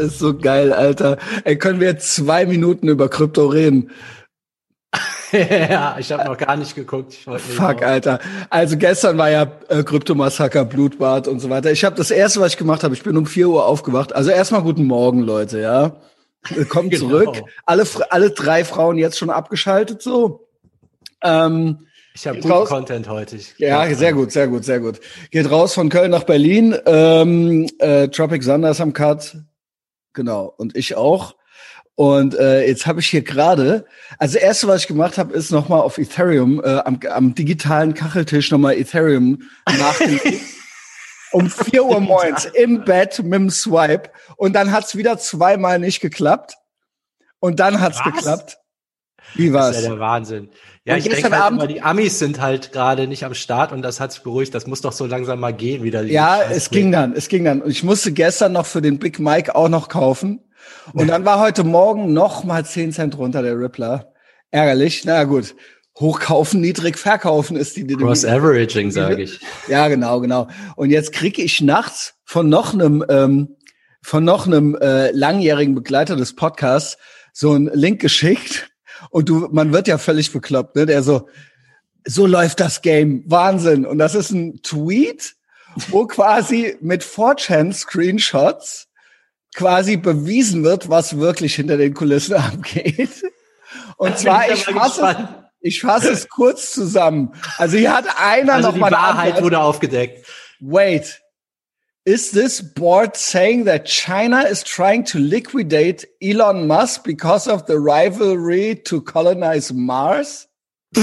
ist so geil, Alter. Ey, können wir jetzt zwei Minuten über Krypto reden? ja, ich habe noch gar nicht geguckt. Fuck, Alter. Also gestern war ja äh, Kryptomassaker, Blutbad und so weiter. Ich habe das erste, was ich gemacht habe, ich bin um vier Uhr aufgewacht. Also erstmal guten Morgen, Leute, ja. Kommt genau. zurück. Alle, alle drei Frauen jetzt schon abgeschaltet so. Ähm, ich habe guten raus. Content heute. Ja, sehr gut, sehr gut, sehr gut. Geht raus von Köln nach Berlin. Ähm, äh, Tropic Sanders am Cut. Genau. Und ich auch. Und äh, jetzt habe ich hier gerade, also das erste, was ich gemacht habe, ist nochmal auf Ethereum, äh, am, am digitalen Kacheltisch nochmal Ethereum nachdenken. um vier Uhr morgens im Bett mit dem Swipe. Und dann hat's wieder zweimal nicht geklappt. Und dann hat's was? geklappt. Wie war's? Das ist ja der Wahnsinn. Ja, und ich denke halt immer, die Amis sind halt gerade nicht am Start und das hat sich beruhigt. Das muss doch so langsam mal gehen wieder. Ja, es ging dann, es ging dann. Und ich musste gestern noch für den Big Mike auch noch kaufen. Und dann war heute Morgen noch mal 10 Cent runter der Rippler. Ärgerlich. Na gut. Hochkaufen, niedrig verkaufen ist die Cross Averaging, sage ich. Ja, genau, genau. Und jetzt kriege ich nachts von noch einem ähm, von noch einem äh, langjährigen Begleiter des Podcasts so einen Link geschickt und du man wird ja völlig bekloppt, ne? Der so so läuft das Game, Wahnsinn und das ist ein Tweet, wo quasi mit 4chan Screenshots quasi bewiesen wird, was wirklich hinter den Kulissen abgeht. Und zwar, ich fasse, ich fasse es kurz zusammen. Also hier hat einer also noch die mal Wahrheit wurde aufgedeckt. Wait. Is this board saying that China is trying to liquidate Elon Musk because of the rivalry to colonize Mars?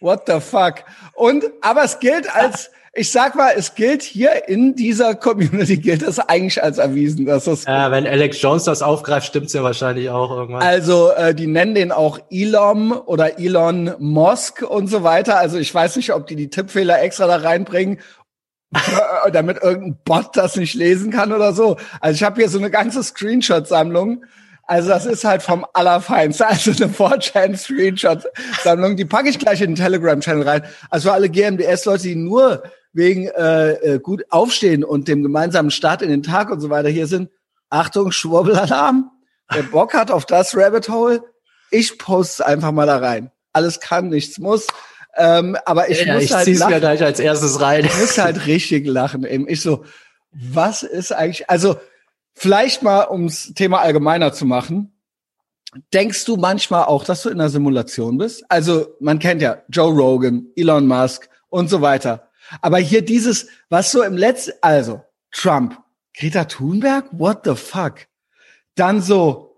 What the fuck? Und, aber es gilt als, ich sag mal, es gilt hier in dieser Community gilt das eigentlich als erwiesen, dass das. Ja, wenn Alex Jones das aufgreift, stimmt's ja wahrscheinlich auch irgendwann. Also äh, die nennen den auch Elon oder Elon Musk und so weiter. Also ich weiß nicht, ob die die Tippfehler extra da reinbringen, damit irgendein Bot das nicht lesen kann oder so. Also ich habe hier so eine ganze Screenshot-Sammlung. Also das ist halt vom Allerfeinsten. Also eine 4chan-Screenshot-Sammlung. Die packe ich gleich in den Telegram-Channel rein. Also alle GMDS-Leute, die nur wegen äh, äh, gut aufstehen und dem gemeinsamen Start in den Tag und so weiter hier sind. Achtung, Schwurbelalarm. Wer Bock hat auf das Rabbit Hole, ich poste einfach mal da rein. Alles kann, nichts muss. Ähm, aber ich ja, muss ich halt zieh's lachen. mir gleich als erstes rein. Ich muss halt richtig lachen. Eben. Ich so, was ist eigentlich, also vielleicht mal ums Thema allgemeiner zu machen. Denkst du manchmal auch, dass du in einer Simulation bist? Also man kennt ja Joe Rogan, Elon Musk und so weiter. Aber hier dieses, was so im letzten, also Trump, Greta Thunberg, what the fuck? Dann so,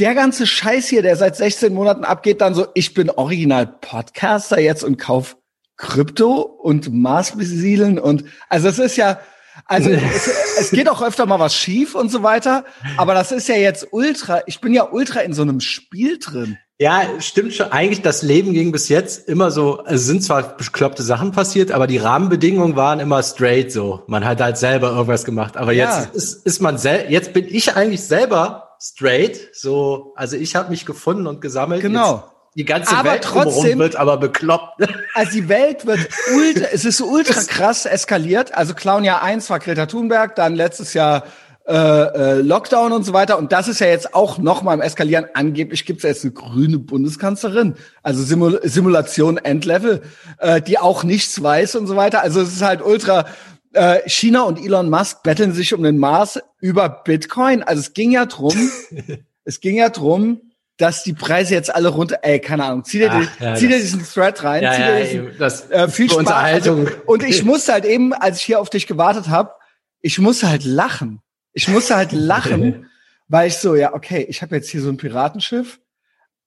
der ganze Scheiß hier, der seit 16 Monaten abgeht, dann so, ich bin original Podcaster jetzt und kauf Krypto und Mars besiedeln und, also es ist ja, also es, es, geht auch öfter mal was schief und so weiter, aber das ist ja jetzt ultra, ich bin ja ultra in so einem Spiel drin. Ja, stimmt schon. Eigentlich das Leben ging bis jetzt immer so, es sind zwar bekloppte Sachen passiert, aber die Rahmenbedingungen waren immer straight so. Man hat halt selber irgendwas gemacht. Aber ja. jetzt ist, ist man sel jetzt bin ich eigentlich selber straight. So, also ich habe mich gefunden und gesammelt. Genau. Jetzt die ganze aber Welt trotzdem wird aber bekloppt. Also die Welt wird ultra, es ist ultra krass eskaliert. Also Clown Jahr 1 war Greta Thunberg, dann letztes Jahr äh, äh, Lockdown und so weiter. Und das ist ja jetzt auch noch mal im Eskalieren. Angeblich gibt es jetzt eine grüne Bundeskanzlerin, also Simul Simulation Endlevel, äh, die auch nichts weiß und so weiter. Also es ist halt ultra. Äh, China und Elon Musk betteln sich um den Mars über Bitcoin. Also es ging ja drum, es ging ja drum, dass die Preise jetzt alle runter, ey, keine Ahnung, zieh dir, Ach, ja, zieh dir diesen Thread rein, ja, zieh dir ja, diesen, das, äh, viel Spaß. Also, und ich musste halt eben, als ich hier auf dich gewartet habe, ich musste halt lachen. Ich musste halt lachen, weil ich so, ja, okay, ich habe jetzt hier so ein Piratenschiff.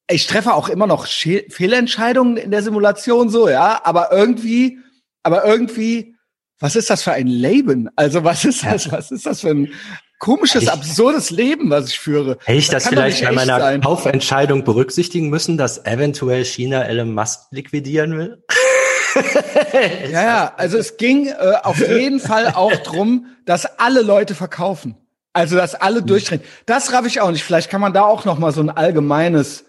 Ich treffe auch immer noch Sche Fehlentscheidungen in der Simulation, so, ja, aber irgendwie, aber irgendwie, was ist das für ein Leben? Also, was ist das, was ist das für ein komisches, absurdes Leben, was ich führe? Hätte ich das, das vielleicht bei meiner sein. Kaufentscheidung berücksichtigen müssen, dass eventuell China Elon Musk liquidieren will? ja, ja, also es ging äh, auf jeden Fall auch drum, dass alle Leute verkaufen. Also, dass alle mhm. durchdrehen. Das raff ich auch nicht. Vielleicht kann man da auch noch mal so ein allgemeines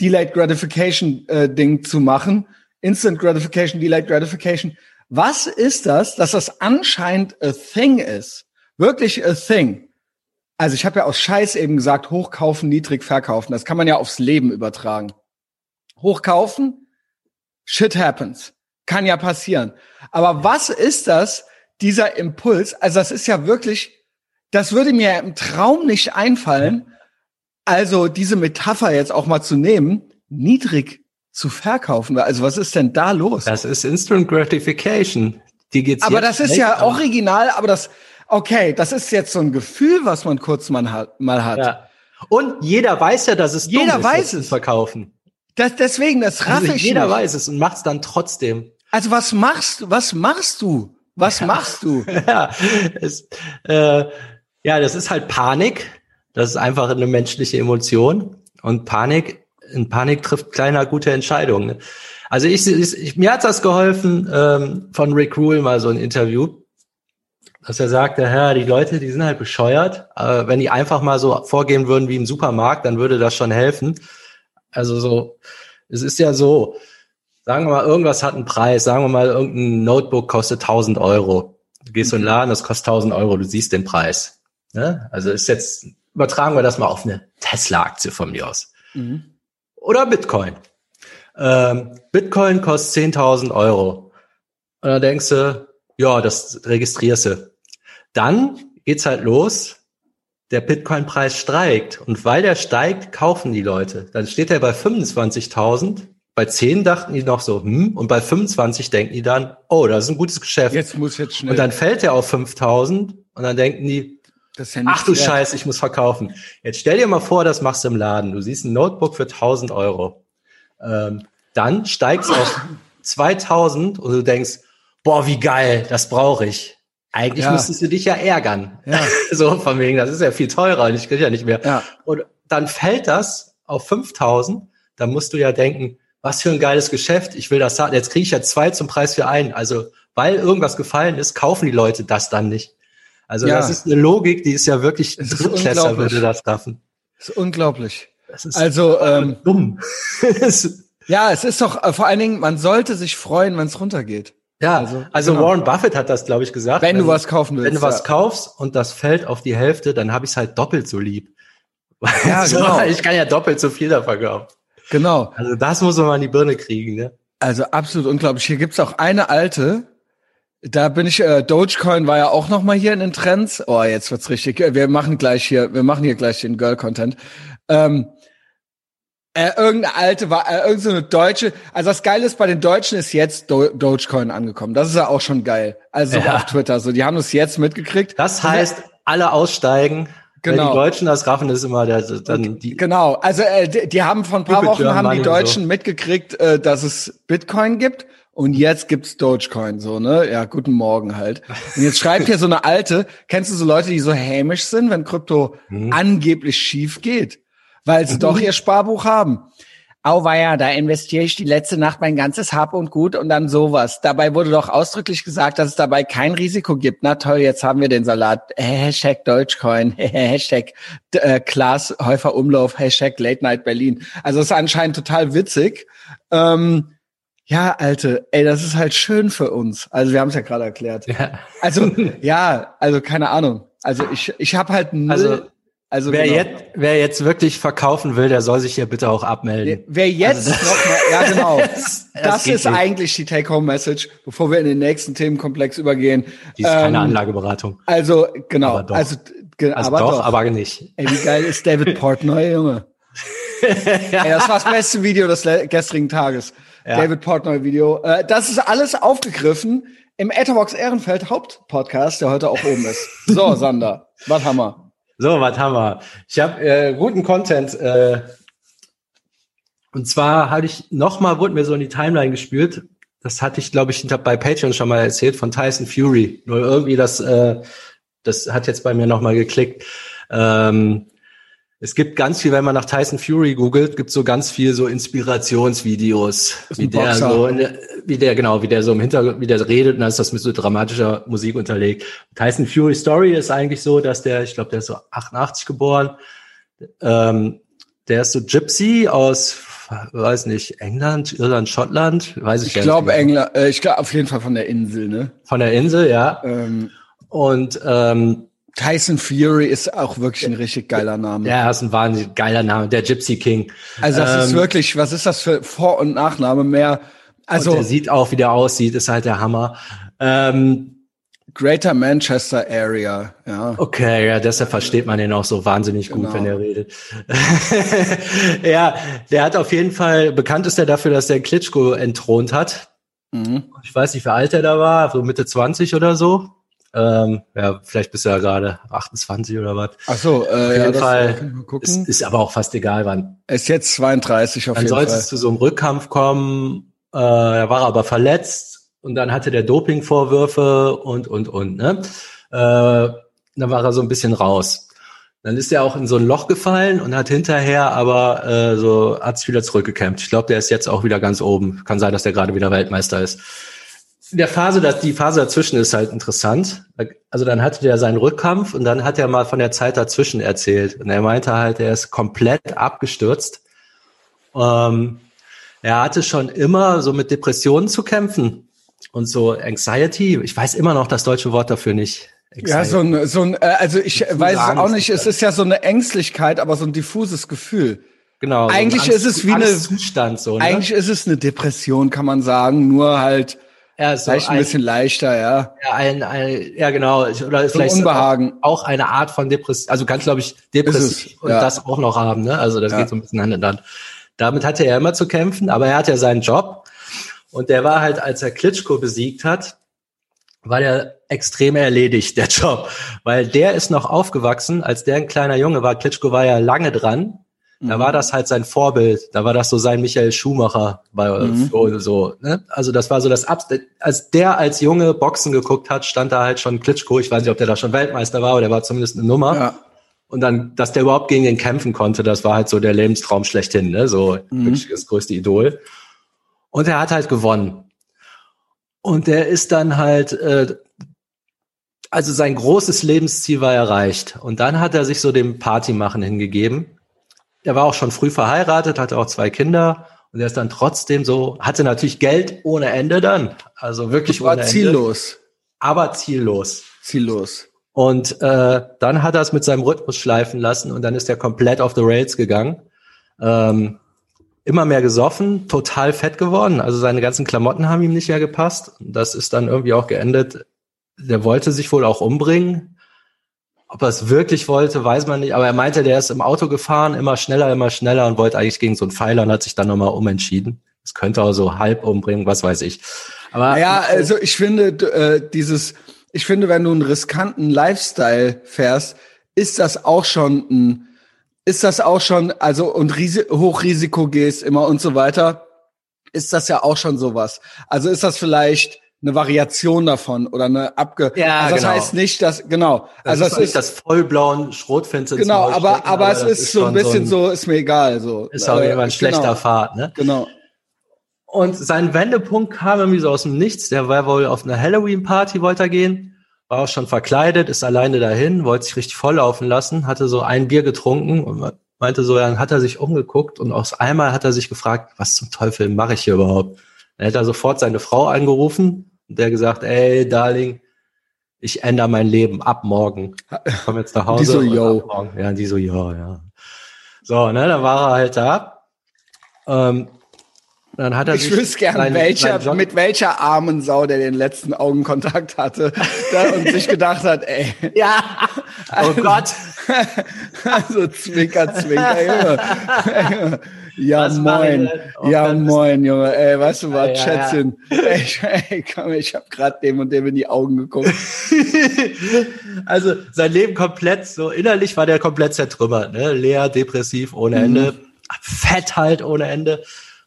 Delayed Gratification äh, Ding zu machen. Instant Gratification, Delayed Gratification. Was ist das, dass das anscheinend a thing ist? Wirklich a thing. also ich habe ja aus Scheiß eben gesagt, hochkaufen, niedrig verkaufen. Das kann man ja aufs Leben übertragen. Hochkaufen, shit happens. Kann ja passieren. Aber was ist das, dieser Impuls? Also das ist ja wirklich, das würde mir im Traum nicht einfallen. Also diese Metapher jetzt auch mal zu nehmen, niedrig zu verkaufen. Also was ist denn da los? Das ist Instant Gratification. Die geht's aber das ist ja original, aber das, okay, das ist jetzt so ein Gefühl, was man kurz mal hat. Mal hat. Ja. Und jeder weiß ja, dass es jeder dumm weiß es verkaufen. Das, deswegen, das raff also ich Jeder nicht. weiß es und macht es dann trotzdem. Also was machst du? Was machst du? Was machst du? ja, es, äh, ja, das ist halt Panik. Das ist einfach eine menschliche Emotion. Und Panik, in Panik trifft kleiner gute Entscheidungen. Also ich, ich, mir hat das geholfen ähm, von Rick Rule mal so ein Interview dass er sagte, ja, die Leute, die sind halt bescheuert. Aber wenn die einfach mal so vorgehen würden wie im Supermarkt, dann würde das schon helfen. Also so, es ist ja so, sagen wir mal, irgendwas hat einen Preis, sagen wir mal, irgendein Notebook kostet 1000 Euro. Du gehst in den Laden, das kostet 1000 Euro, du siehst den Preis. Ne? Also ist jetzt, übertragen wir das mal auf eine Tesla-Aktie von mir aus. Mhm. Oder Bitcoin. Ähm, Bitcoin kostet 10.000 Euro. Und dann denkst du, ja, das registrierst du. Dann geht's halt los. Der Bitcoin-Preis steigt. Und weil der steigt, kaufen die Leute. Dann steht er bei 25.000. Bei 10 dachten die noch so, hm, und bei 25 denken die dann, oh, das ist ein gutes Geschäft. Jetzt muss jetzt schnell. Und dann fällt er auf 5000 und dann denken die, ja ach du Scheiß, ich muss verkaufen. Jetzt stell dir mal vor, das machst du im Laden. Du siehst ein Notebook für 1000 Euro. Ähm, dann steigst auf 2000 und du denkst, boah, wie geil, das brauche ich. Eigentlich ja. müsstest du dich ja ärgern. Ja. so von wegen, das ist ja viel teurer und ich kriege ja nicht mehr. Ja. Und dann fällt das auf 5000, dann musst du ja denken, was für ein geiles Geschäft, ich will das haben. Jetzt kriege ich ja zwei zum Preis für einen. Also, weil irgendwas gefallen ist, kaufen die Leute das dann nicht. Also, ja. das ist eine Logik, die ist ja wirklich, ein Drittklässler würde das schaffen. Das ist unglaublich. Das ist also, ähm, dumm. ja, es ist doch, äh, vor allen Dingen, man sollte sich freuen, wenn es runtergeht. Ja, also, also genau. Warren Buffett hat das, glaube ich, gesagt. Wenn, wenn, du was kaufen willst. Wenn du was kaufst und das fällt auf die Hälfte, dann habe ich es halt doppelt so lieb. Ja, genau. Ich kann ja doppelt so viel davon kaufen. Genau. Also das muss man mal in die Birne kriegen, ne? Also absolut unglaublich. Hier gibt's auch eine alte, da bin ich, äh, Dogecoin war ja auch noch mal hier in den Trends. Oh, jetzt wird's richtig. Wir machen gleich hier, wir machen hier gleich den Girl-Content. Ähm, äh, irgendeine alte war, äh, irgendeine deutsche. Also das Geile ist, bei den Deutschen ist jetzt Do Dogecoin angekommen. Das ist ja auch schon geil. Also ja. auf Twitter. So, die haben es jetzt mitgekriegt. Das heißt, alle aussteigen. Genau. Wenn die Deutschen das raffen, ist immer der, dann die. Genau. Also äh, die, die haben vor ein paar Wochen haben die Deutschen so. mitgekriegt, äh, dass es Bitcoin gibt. Und jetzt gibt's Dogecoin, so, ne? Ja, guten Morgen halt. Und jetzt schreibt hier so eine alte, kennst du so Leute, die so hämisch sind, wenn Krypto hm. angeblich schief geht? weil sie doch ihr Sparbuch haben. Auweia, da investiere ich die letzte Nacht mein ganzes Hab und Gut und dann sowas. Dabei wurde doch ausdrücklich gesagt, dass es dabei kein Risiko gibt. Na toll, jetzt haben wir den Salat. Hashtag Deutschcoin, Hashtag äh, Klaas Häufer Umlauf, Hashtag Late Night Berlin. Also es ist anscheinend total witzig. Ähm, ja, Alte, ey, das ist halt schön für uns. Also wir haben es ja gerade erklärt. Ja. Also ja, also keine Ahnung. Also ich, ich habe halt null, also also wer, genau. jetzt, wer jetzt wirklich verkaufen will, der soll sich hier bitte auch abmelden. Wer jetzt also noch mal, ja genau, das, das ist nicht. eigentlich die Take-Home-Message, bevor wir in den nächsten Themenkomplex übergehen. Die ist ähm, keine Anlageberatung. Also genau, aber doch. also, ge also aber doch, doch, aber nicht. Ey, wie geil ist David Portnoy, Junge? ja. Ey, das war das beste Video des gestrigen Tages. Ja. David Portnoy Video. Äh, das ist alles aufgegriffen im Etherbox Ehrenfeld Hauptpodcast, der heute auch oben ist. So, Sander, was haben wir? So, was haben wir? Ich habe äh, guten Content. Äh, und zwar hatte ich nochmal, wurde mir so in die Timeline gespürt. Das hatte ich, glaube ich, bei Patreon schon mal erzählt von Tyson Fury. Nur irgendwie das, äh, das hat jetzt bei mir nochmal geklickt. Ähm, es gibt ganz viel, wenn man nach Tyson Fury googelt, gibt so ganz viel so Inspirationsvideos, wie der so, wie der genau, wie der so im Hintergrund, wie der redet, und dann ist das mit so dramatischer Musik unterlegt. Tyson Fury Story ist eigentlich so, dass der, ich glaube, der ist so 88 geboren, ähm, der ist so Gypsy aus, weiß nicht, England, Irland, Schottland, weiß ich, ich glaube England, äh, ich glaube auf jeden Fall von der Insel, ne? Von der Insel, ja. Ähm. Und ähm, Tyson Fury ist auch wirklich ein richtig geiler Name. Ja, ist ein wahnsinnig geiler Name, der Gypsy King. Also das ähm, ist wirklich, was ist das für Vor- und Nachname mehr? Also der sieht auch, wie der aussieht, ist halt der Hammer. Ähm, Greater Manchester Area, ja. Okay, ja, deshalb versteht man den auch so wahnsinnig gut, genau. wenn er redet. ja, der hat auf jeden Fall, bekannt ist er dafür, dass er Klitschko entthront hat. Mhm. Ich weiß nicht, wie alt er da war, so Mitte 20 oder so. Ähm, ja, vielleicht bist du ja gerade 28 oder was. Ach so, äh, auf jeden ja, Fall. Ist, ist aber auch fast egal, wann. Er ist jetzt 32 auf Dann jeden Fall. Dann sollte es zu so einem Rückkampf kommen. Äh, er war aber verletzt und dann hatte der Dopingvorwürfe und und und. Ne? Äh, dann war er so ein bisschen raus. Dann ist er auch in so ein Loch gefallen und hat hinterher aber äh, so hat sich wieder zurückgekämpft. Ich glaube, der ist jetzt auch wieder ganz oben. Kann sein, dass der gerade wieder Weltmeister ist der Phase, dass die Phase dazwischen ist halt interessant. Also dann hatte der seinen Rückkampf und dann hat er mal von der Zeit dazwischen erzählt. Und er meinte halt, er ist komplett abgestürzt. Ähm, er hatte schon immer so mit Depressionen zu kämpfen und so Anxiety. Ich weiß immer noch das deutsche Wort dafür nicht. Anxiety. Ja, so ein, so ein, äh, also ich weiß es auch nicht. Es ist ja so eine Ängstlichkeit, aber so ein diffuses Gefühl. Genau. Eigentlich so ist es wie eine Zustand so. Ne? Eigentlich ist es eine Depression, kann man sagen. Nur halt ja, so vielleicht ein, ein, bisschen leichter, ja. Ja, ein, ein, ja genau. Oder so vielleicht Unbehagen. Auch, auch, eine Art von Depression. Also ganz, glaube ich, Depression und ja. das auch noch haben. Ne? Also das ja. geht so ein bisschen Hand in Hand. Damit hatte er immer zu kämpfen, aber er hat ja seinen Job. Und der war halt, als er Klitschko besiegt hat, war der extrem erledigt, der Job. Weil der ist noch aufgewachsen, als der ein kleiner Junge war. Klitschko war ja lange dran. Da war mhm. das halt sein Vorbild. Da war das so sein Michael Schumacher bei mhm. so. Ne? Also das war so das Abs als der als Junge Boxen geguckt hat, stand da halt schon Klitschko. Ich weiß nicht, ob der da schon Weltmeister war, aber der war zumindest eine Nummer. Ja. Und dann, dass der überhaupt gegen den kämpfen konnte, das war halt so der Lebenstraum schlechthin, ne? So mhm. wirklich das größte Idol. Und er hat halt gewonnen. Und der ist dann halt, äh, also sein großes Lebensziel war erreicht. Und dann hat er sich so dem Partymachen hingegeben der war auch schon früh verheiratet, hatte auch zwei Kinder und er ist dann trotzdem so, hatte natürlich Geld ohne Ende dann. Also wirklich war ohne ziellos. Ende. Aber ziellos. Ziellos. Und äh, dann hat er es mit seinem Rhythmus schleifen lassen und dann ist er komplett auf the Rails gegangen. Ähm, immer mehr gesoffen, total fett geworden. Also seine ganzen Klamotten haben ihm nicht mehr gepasst. Das ist dann irgendwie auch geendet. Der wollte sich wohl auch umbringen. Ob er es wirklich wollte, weiß man nicht. Aber er meinte, der ist im Auto gefahren, immer schneller, immer schneller und wollte eigentlich gegen so einen Pfeiler und hat sich dann nochmal umentschieden. Das könnte auch so halb umbringen, was weiß ich. Aber ja, also ich finde äh, dieses, ich finde, wenn du einen riskanten Lifestyle fährst, ist das auch schon ein, ist das auch schon, also und Risi Hochrisiko gehst immer und so weiter, ist das ja auch schon sowas. Also ist das vielleicht eine Variation davon oder eine abge. Ja, also das genau. heißt nicht, dass genau. Das also ist es ist das vollblauen Schrotfenster. Genau, aber aber, aber es ist, so ein bisschen so, ein, so, ist mir egal so. Ist auch äh, ein schlechter genau. Fahrt, ne? Genau. Und sein Wendepunkt kam irgendwie so aus dem Nichts. Der war wohl auf eine Halloween-Party, wollte er gehen, war auch schon verkleidet, ist alleine dahin, wollte sich richtig volllaufen lassen, hatte so ein Bier getrunken und meinte so, dann hat er sich umgeguckt und aus einmal hat er sich gefragt, was zum Teufel mache ich hier überhaupt? Dann hat er sofort seine Frau angerufen, der gesagt, ey, Darling, ich ändere mein Leben ab morgen. Ich komme jetzt nach Hause. Die so, yo. Ja, die so, yo, ja. So, ne, dann war er halt da. Ähm, dann hat er ich wüsste gern, sein, welcher, sein mit welcher armen Sau der den letzten Augenkontakt hatte da, und sich gedacht hat, ey. Ja. Oh Gott. also Zwinker, Zwinker, Junge. Ja, was moin. Ja, moin, Junge. Ey, weißt du was, ja, Schätzchen? Ja. Ey, ey, komm, ich habe gerade dem und dem in die Augen geguckt. also sein Leben komplett, so innerlich war der komplett zertrümmert, ne? Leer, depressiv, ohne mhm. Ende. Fett halt ohne Ende.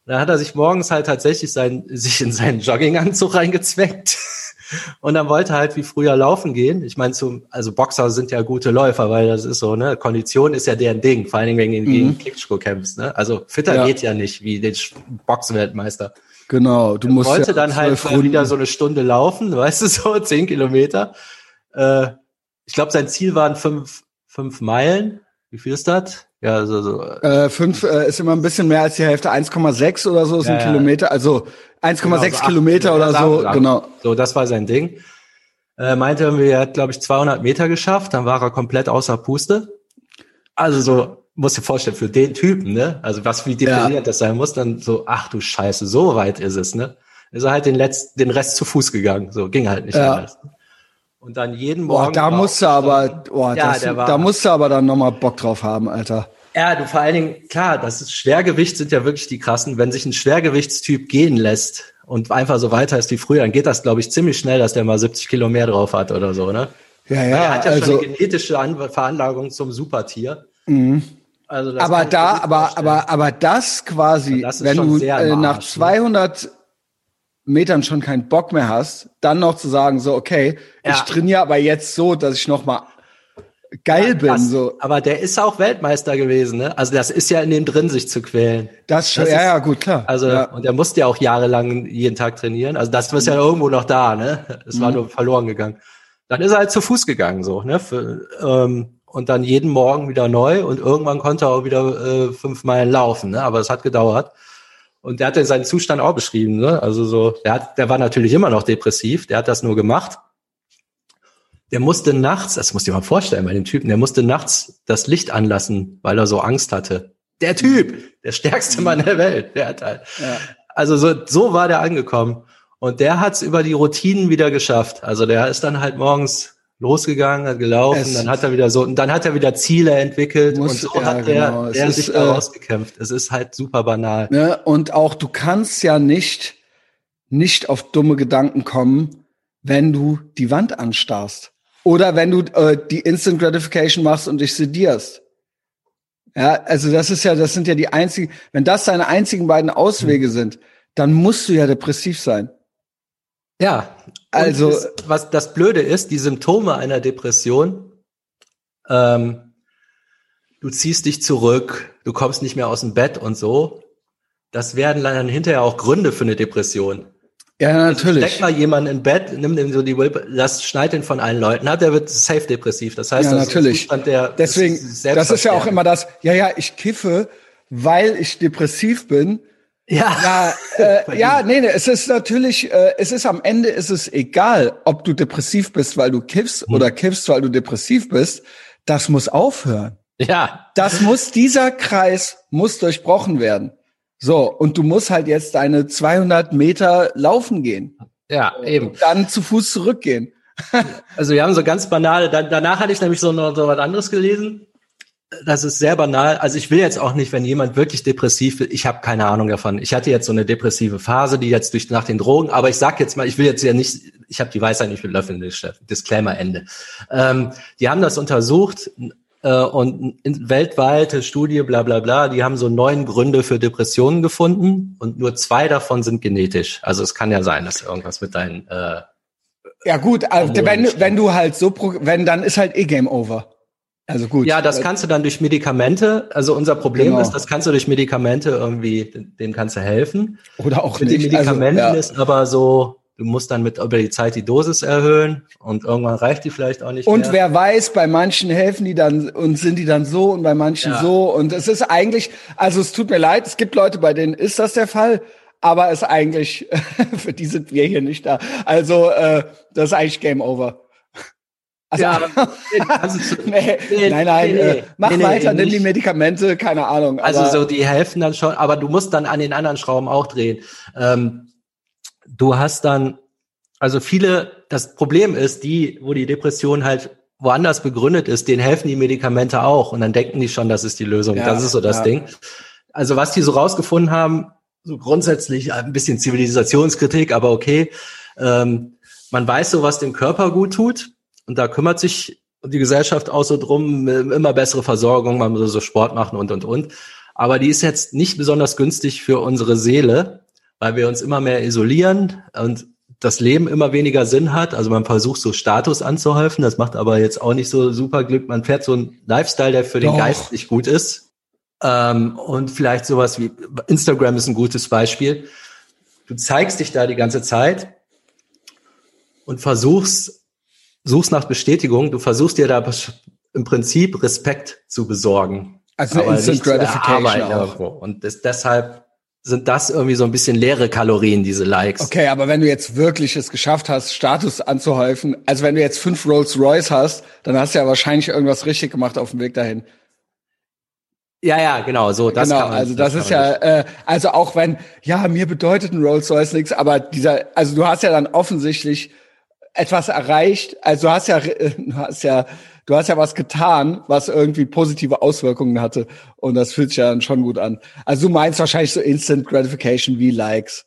Dann hat er sich morgens halt tatsächlich sein, sich in seinen Jogginganzug reingezweckt. Und dann wollte er halt wie früher laufen gehen. Ich meine, zum, also Boxer sind ja gute Läufer, weil das ist so, ne, Kondition ist ja deren Ding, vor allen Dingen, wenn du gegen mhm. Klitschko kämpfst, ne? Also fitter ja. geht ja nicht, wie den Boxweltmeister. Genau, du musst. wollte ja dann halt mal wieder so eine Stunde laufen, weißt du, so zehn Kilometer. Äh, ich glaube, sein Ziel waren fünf, fünf Meilen. Wie viel ist das? Ja, so, so. Äh, fünf äh, ist immer ein bisschen mehr als die Hälfte. 1,6 oder so ist ja, ein Kilometer. Also 1,6 genau, so Kilometer oder so. Lang. Genau. So, das war sein Ding. äh, meinte irgendwie, er hat, glaube ich, 200 Meter geschafft, dann war er komplett außer Puste. Also so, muss dir vorstellen, für den Typen, ne? Also was wie deprimierend ja. das sein muss, dann so, ach du Scheiße, so weit ist es, ne? Ist er halt den letzten, den Rest zu Fuß gegangen, so ging halt nicht ja. anders. Und dann jeden Morgen. Boah, da musste aber, boah, ja, das, da musste aber dann nochmal Bock drauf haben, Alter. Ja, du vor allen Dingen, klar, das ist Schwergewicht sind ja wirklich die krassen. Wenn sich ein Schwergewichtstyp gehen lässt und einfach so weiter ist wie früher, dann geht das, glaube ich, ziemlich schnell, dass der mal 70 Kilo mehr drauf hat oder so, ne? Ja, ja. Er hat ja also, schon eine genetische Veranlagung zum Supertier. Mhm. Also aber da, aber, aber, aber das quasi, das wenn du äh, nach 200 ne? Metern schon keinen Bock mehr hast, dann noch zu sagen, so, okay, ja. ich trainiere aber jetzt so, dass ich noch mal geil ja, bin. Das, so. Aber der ist auch Weltmeister gewesen, ne? Also das ist ja in dem drin, sich zu quälen. Das schon, das ja, ist, ja, gut, klar. Also, ja. und er musste ja auch jahrelang jeden Tag trainieren. Also das ist ja irgendwo noch da, ne? Es war mhm. nur verloren gegangen. Dann ist er halt zu Fuß gegangen, so, ne? Für, ähm, und dann jeden Morgen wieder neu und irgendwann konnte er auch wieder äh, fünf Meilen laufen, ne? Aber es hat gedauert. Und der hat ja seinen Zustand auch beschrieben, ne? Also so, der hat, der war natürlich immer noch depressiv, der hat das nur gemacht der musste nachts, das musst du dir mal vorstellen bei dem Typen, der musste nachts das Licht anlassen, weil er so Angst hatte. Der Typ, der stärkste Mann der Welt, der hat halt. Ja. Also so, so war der angekommen. Und der hat's über die Routinen wieder geschafft. Also der ist dann halt morgens losgegangen, hat gelaufen, es dann hat er wieder so, und dann hat er wieder Ziele entwickelt muss, und so ja, hat der, genau. der sich da äh, rausgekämpft. Es ist halt super banal. Ne? Und auch du kannst ja nicht, nicht auf dumme Gedanken kommen, wenn du die Wand anstarrst. Oder wenn du äh, die Instant Gratification machst und dich sedierst. Ja, also das ist ja, das sind ja die einzigen, wenn das deine einzigen beiden Auswege mhm. sind, dann musst du ja depressiv sein. Ja, also das, was das Blöde ist, die Symptome einer Depression, ähm, du ziehst dich zurück, du kommst nicht mehr aus dem Bett und so, das werden dann hinterher auch Gründe für eine Depression. Ja, natürlich. Steck mal jemanden in Bett, nimm dem so die Will, das schneit ihn von allen Leuten ab, der wird safe depressiv. Das heißt, ja, das natürlich. ist Zustand, der Deswegen, das ist ja auch immer das, ja, ja, ich kiffe, weil ich depressiv bin. Ja. Ja, äh, ja, nee, nee, es ist natürlich, äh, es ist am Ende ist es egal, ob du depressiv bist, weil du kiffst hm. oder kiffst, weil du depressiv bist. Das muss aufhören. Ja. Das muss, dieser Kreis muss durchbrochen werden. So, und du musst halt jetzt deine 200 Meter laufen gehen. Ja, eben. Und dann zu Fuß zurückgehen. also wir haben so ganz banale, da, danach hatte ich nämlich so noch so was anderes gelesen. Das ist sehr banal. Also ich will jetzt auch nicht, wenn jemand wirklich depressiv ist, ich habe keine Ahnung davon. Ich hatte jetzt so eine depressive Phase, die jetzt durch nach den Drogen, aber ich sag jetzt mal, ich will jetzt ja nicht, ich habe die Weisheit nicht mit Löffeln, Disclaimer Ende. Ähm, die haben das untersucht, äh, und in, weltweite Studie, bla bla bla, die haben so neun Gründe für Depressionen gefunden und nur zwei davon sind genetisch. Also es kann ja sein, dass irgendwas mit deinen äh, Ja gut, also wenn, wenn du halt so, wenn, dann ist halt eh Game Over. Also gut. Ja, das kannst du dann durch Medikamente. Also unser Problem genau. ist, das kannst du durch Medikamente irgendwie, dem kannst du helfen. Oder auch Mit nicht. den Medikamenten also, ja. ist aber so, du musst dann mit über die Zeit die Dosis erhöhen und irgendwann reicht die vielleicht auch nicht und mehr. Und wer weiß, bei manchen helfen die dann und sind die dann so und bei manchen ja. so und es ist eigentlich, also es tut mir leid, es gibt Leute, bei denen ist das der Fall, aber es ist eigentlich, für die sind wir hier nicht da. Also äh, das ist eigentlich Game Over. Also, nee, nee, nein, nein, nee, äh, mach weiter, nimm die Medikamente, keine Ahnung. Also so, die helfen dann schon, aber du musst dann an den anderen Schrauben auch drehen. Ähm, du hast dann, also viele, das Problem ist, die, wo die Depression halt woanders begründet ist, denen helfen die Medikamente auch und dann denken die schon, das ist die Lösung. Ja, das ist so das ja. Ding. Also was die so rausgefunden haben, so grundsätzlich ein bisschen Zivilisationskritik, aber okay. Ähm, man weiß so, was dem Körper gut tut und da kümmert sich die Gesellschaft auch so drum, immer bessere Versorgung, man muss so Sport machen und und und. Aber die ist jetzt nicht besonders günstig für unsere Seele weil wir uns immer mehr isolieren und das Leben immer weniger Sinn hat. Also man versucht so Status anzuhäufen, das macht aber jetzt auch nicht so super Glück. Man fährt so einen Lifestyle, der für den Doch. Geist nicht gut ist. Ähm, und vielleicht sowas wie Instagram ist ein gutes Beispiel. Du zeigst dich da die ganze Zeit und versuchst, suchst nach Bestätigung. Du versuchst dir da im Prinzip Respekt zu besorgen. Also Instant Gratification. Irgendwo. Und das, deshalb sind das irgendwie so ein bisschen leere Kalorien, diese Likes. Okay, aber wenn du jetzt wirklich es geschafft hast, Status anzuhäufen, also wenn du jetzt fünf Rolls Royce hast, dann hast du ja wahrscheinlich irgendwas richtig gemacht auf dem Weg dahin. Ja, ja, genau, so, das genau, kann man, also das, das ist ja, äh, also auch wenn, ja, mir bedeutet ein Rolls Royce nichts, aber dieser, also du hast ja dann offensichtlich etwas erreicht, also du hast ja, du hast ja, du hast ja was getan, was irgendwie positive Auswirkungen hatte und das fühlt sich ja dann schon gut an. Also du meinst wahrscheinlich so Instant Gratification wie Likes.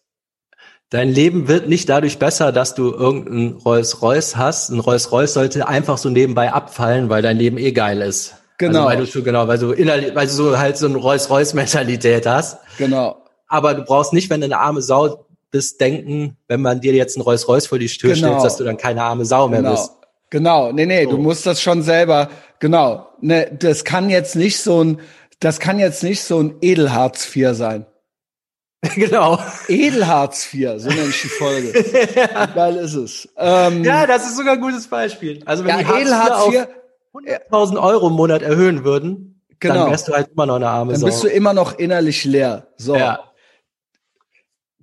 Dein Leben wird nicht dadurch besser, dass du irgendein Rolls-Royce hast. Ein Rolls-Royce sollte einfach so nebenbei abfallen, weil dein Leben eh geil ist. Genau. Also weil du schon, genau, weil du innerlich, weil du so halt so eine Rolls-Royce-Mentalität hast. Genau. Aber du brauchst nicht, wenn du eine arme Sau bist, denken, wenn man dir jetzt ein Rolls-Royce vor die Tür genau. stellt, dass du dann keine arme Sau mehr genau. bist. Genau, nee, nee, so. du musst das schon selber, genau. Ne, das kann jetzt nicht so ein, das kann jetzt nicht so ein Edelharz IV sein. Genau. Edelharz IV, so nenne ich die Folge. Wie geil ist es. Ähm, ja, das ist sogar ein gutes Beispiel. Also wenn ja, die Edelharz IV 100.000 Euro im Monat erhöhen würden, genau. dann wärst du halt immer noch eine arme Dann Sau. bist du immer noch innerlich leer. So. Ja.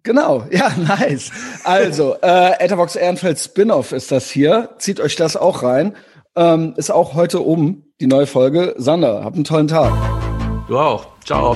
Genau, ja, nice. Also, äh, Etherbox Ehrenfeld Spin-off ist das hier. Zieht euch das auch rein. Ähm, ist auch heute um die neue Folge. Sander, habt einen tollen Tag. Du auch. Ciao.